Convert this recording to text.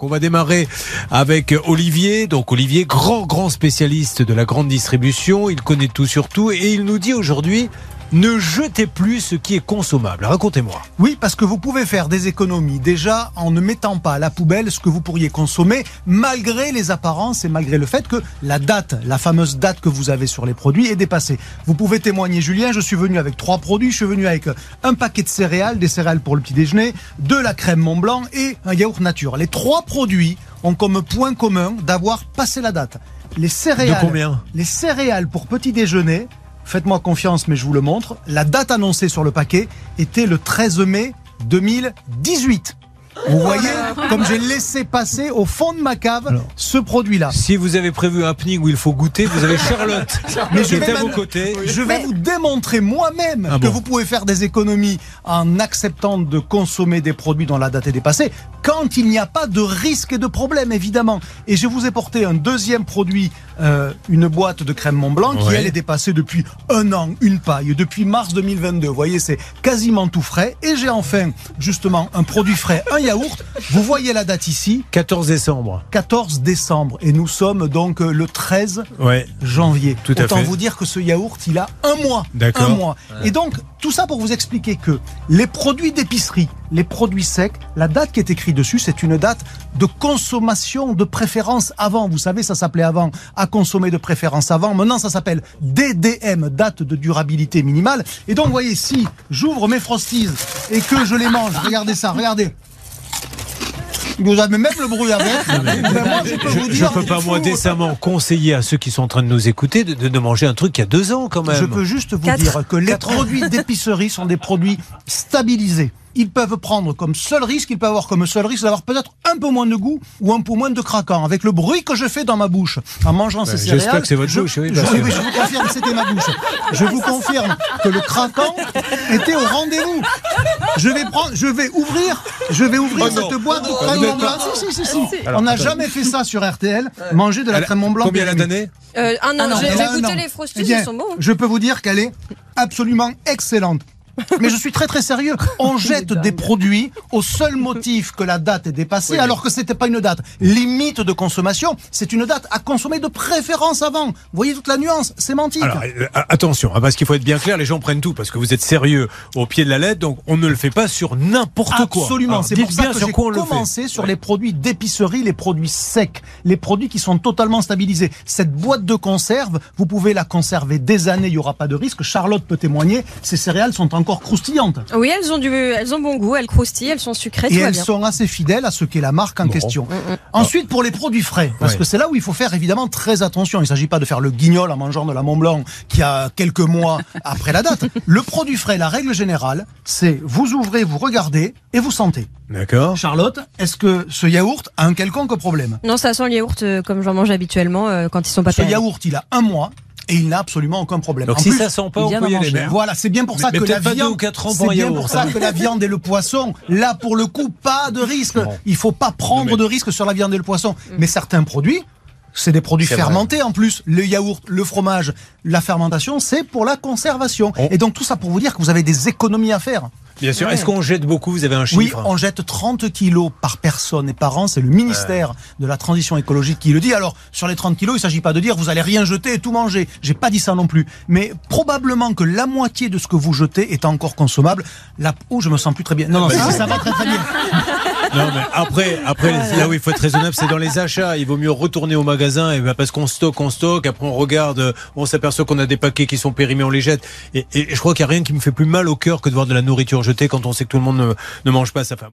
On va démarrer avec Olivier. Donc Olivier, grand grand spécialiste de la grande distribution, il connaît tout sur tout et il nous dit aujourd'hui ne jetez plus ce qui est consommable. Racontez-moi. Oui, parce que vous pouvez faire des économies déjà en ne mettant pas à la poubelle ce que vous pourriez consommer malgré les apparences et malgré le fait que la date, la fameuse date que vous avez sur les produits est dépassée. Vous pouvez témoigner, Julien, je suis venu avec trois produits. Je suis venu avec un paquet de céréales, des céréales pour le petit déjeuner, de la crème Mont Blanc et un yaourt nature. Les trois produits ont comme point commun d'avoir passé la date. Les céréales, De combien? les céréales pour petit déjeuner, faites-moi confiance mais je vous le montre, la date annoncée sur le paquet était le 13 mai 2018. Vous voyez, comme j'ai laissé passer au fond de ma cave ce produit-là. Si vous avez prévu un happening où il faut goûter, vous avez Charlotte Mais qui je est vais à vos même- côtés. Je vais vous démontrer moi-même Ah que bon vous pouvez faire des économies en acceptant de consommer des produits dont la date est dépassée, quand il n'y a pas de risque et de problème, évidemment. Et je vous ai porté un deuxième produit, euh, une boîte de crème Mont Blanc, qui Ouais. elle est dépassée depuis un an, une paille, depuis mars 2022. Vous voyez, c'est quasiment tout frais. Et j'ai enfin, justement, un produit frais, un yaourt. Vous voyez la date ici, 14 décembre. 14 décembre. Et nous sommes donc euh, le 13 Ouais. janvier. Tout à Autant fait. vous dire que ce yaourt, il a un mois. D'accord. Un mois. Et donc, tout ça pour vous expliquer que les produits d'épicerie, les produits secs, la date qui est écrite dessus, c'est une date de consommation de préférence avant. Vous savez, ça s'appelait avant à consommer de préférence avant. Maintenant, ça s'appelle DDM, date de durabilité minimale. Et donc, vous voyez, si j'ouvre mes frosties et que je les mange, regardez ça, regardez. Vous avez même le moi, je peux vous peux pas, moi, décemment conseiller à ceux qui sont en train de nous écouter de, de manger un truc il y a deux ans quand même. Je peux juste vous Quatre. dire que les Quatre produits d'épicerie sont des produits stabilisés. Ils peuvent prendre comme seul risque, ils peuvent avoir comme seul risque d'avoir peut-être un peu moins de goût ou un peu moins de craquant. Avec le bruit que je fais dans ma bouche en mangeant ces céréales. j'espère que c'est votre je, bouche, oui, je- que- oui, je vous confirme, c'était ma bouche. Je vous confirme que le craquant était au rendez-vous. Je vais prendre, je vais ouvrir, je vais ouvrir Oh cette boîte de Vous crème Mont Blanc. pas- Si, si, si, si. Alors, On n'a jamais fait ça sur RTL, manger de la crème Mont Blanc. Combien elle a d'années Euh, un an, Ah, j'ai goûté an. les frosties, Eh bien, ils sont bons. Je peux vous dire qu'elle est absolument excellente. Mais je suis très très sérieux. On jette des produits au seul motif que la date est dépassée, alors que c'était pas une date limite de consommation. C'est une date à consommer de préférence avant. Vous voyez toute la nuance sémantique. Alors, euh, attention, hein, parce qu'il faut être bien clair, les gens prennent tout, parce que vous êtes sérieux au pied de la lettre, donc on ne le fait pas sur n'importe quoi. Absolument, c'est pour ça bien que j'ai on le fait. commencé sur les produits d'épicerie, les produits secs, les produits qui sont totalement stabilisés. Cette boîte de conserve, vous pouvez la conserver des années, il n'y aura pas de risque. Charlotte peut témoigner, ces céréales sont encore croustillantes. Oui, elles ont, du, elles ont bon goût, elles croustillent, elles sont sucrées, Et tout va elles bien. sont assez fidèles à ce qu'est la marque en Bon. question. Ensuite, pour les produits frais, parce Ouais. que c'est là où il faut faire évidemment très attention. Il ne s'agit pas de faire le guignol en mangeant de la Mont Blanc qui a quelques mois après la date. Le produit frais, la règle générale, c'est vous ouvrez, vous regardez et vous sentez. D'accord. Charlotte, est-ce que ce yaourt a un quelconque problème? Non, ça sent le yaourt euh, comme j'en mange habituellement euh, quand ils sont pas Ce yaourt, il a un mois et il n'a absolument aucun problème. Donc En si plus, ça sent pas, on peut y aller. hein. Voilà, c'est bien pour ça Mais que la viande, ou quatre ans c'est pour un bien yaourt, pour ça que la viande et le poisson, là pour le coup, pas de risque. Il faut pas prendre mais- de risque sur la viande et le poisson. Mais certains produits, c'est des produits vrai. fermentés en plus. Le yaourt, le fromage, la fermentation, c'est pour la conservation. On- Et donc tout ça pour vous dire que vous avez des économies à faire. Bien sûr. Est-ce qu'on jette beaucoup Vous avez un chiffre Oui, on jette 30 kilos par personne et par an. C'est le ministère de la Transition écologique qui le dit. Alors, sur les 30 kilos, il ne s'agit pas de dire vous allez rien jeter et tout manger. J'ai pas dit ça non plus. Mais probablement que la moitié de ce que vous jetez est encore consommable. La... Oh, je me sens plus très bien. Non, non, ça, ça va très très bien. Non, mais après, après là où il faut être raisonnable, c'est dans les achats. Il vaut mieux retourner au magasin et ben, parce qu'on stocke, on stocke. Après, on regarde, on s'aperçoit qu'on a des paquets qui sont périmés, on les jette. Et, et je crois qu'il n'y a rien qui me fait plus mal au cœur que de voir de la nourriture quand on sait que tout le monde ne, ne mange pas sa femme.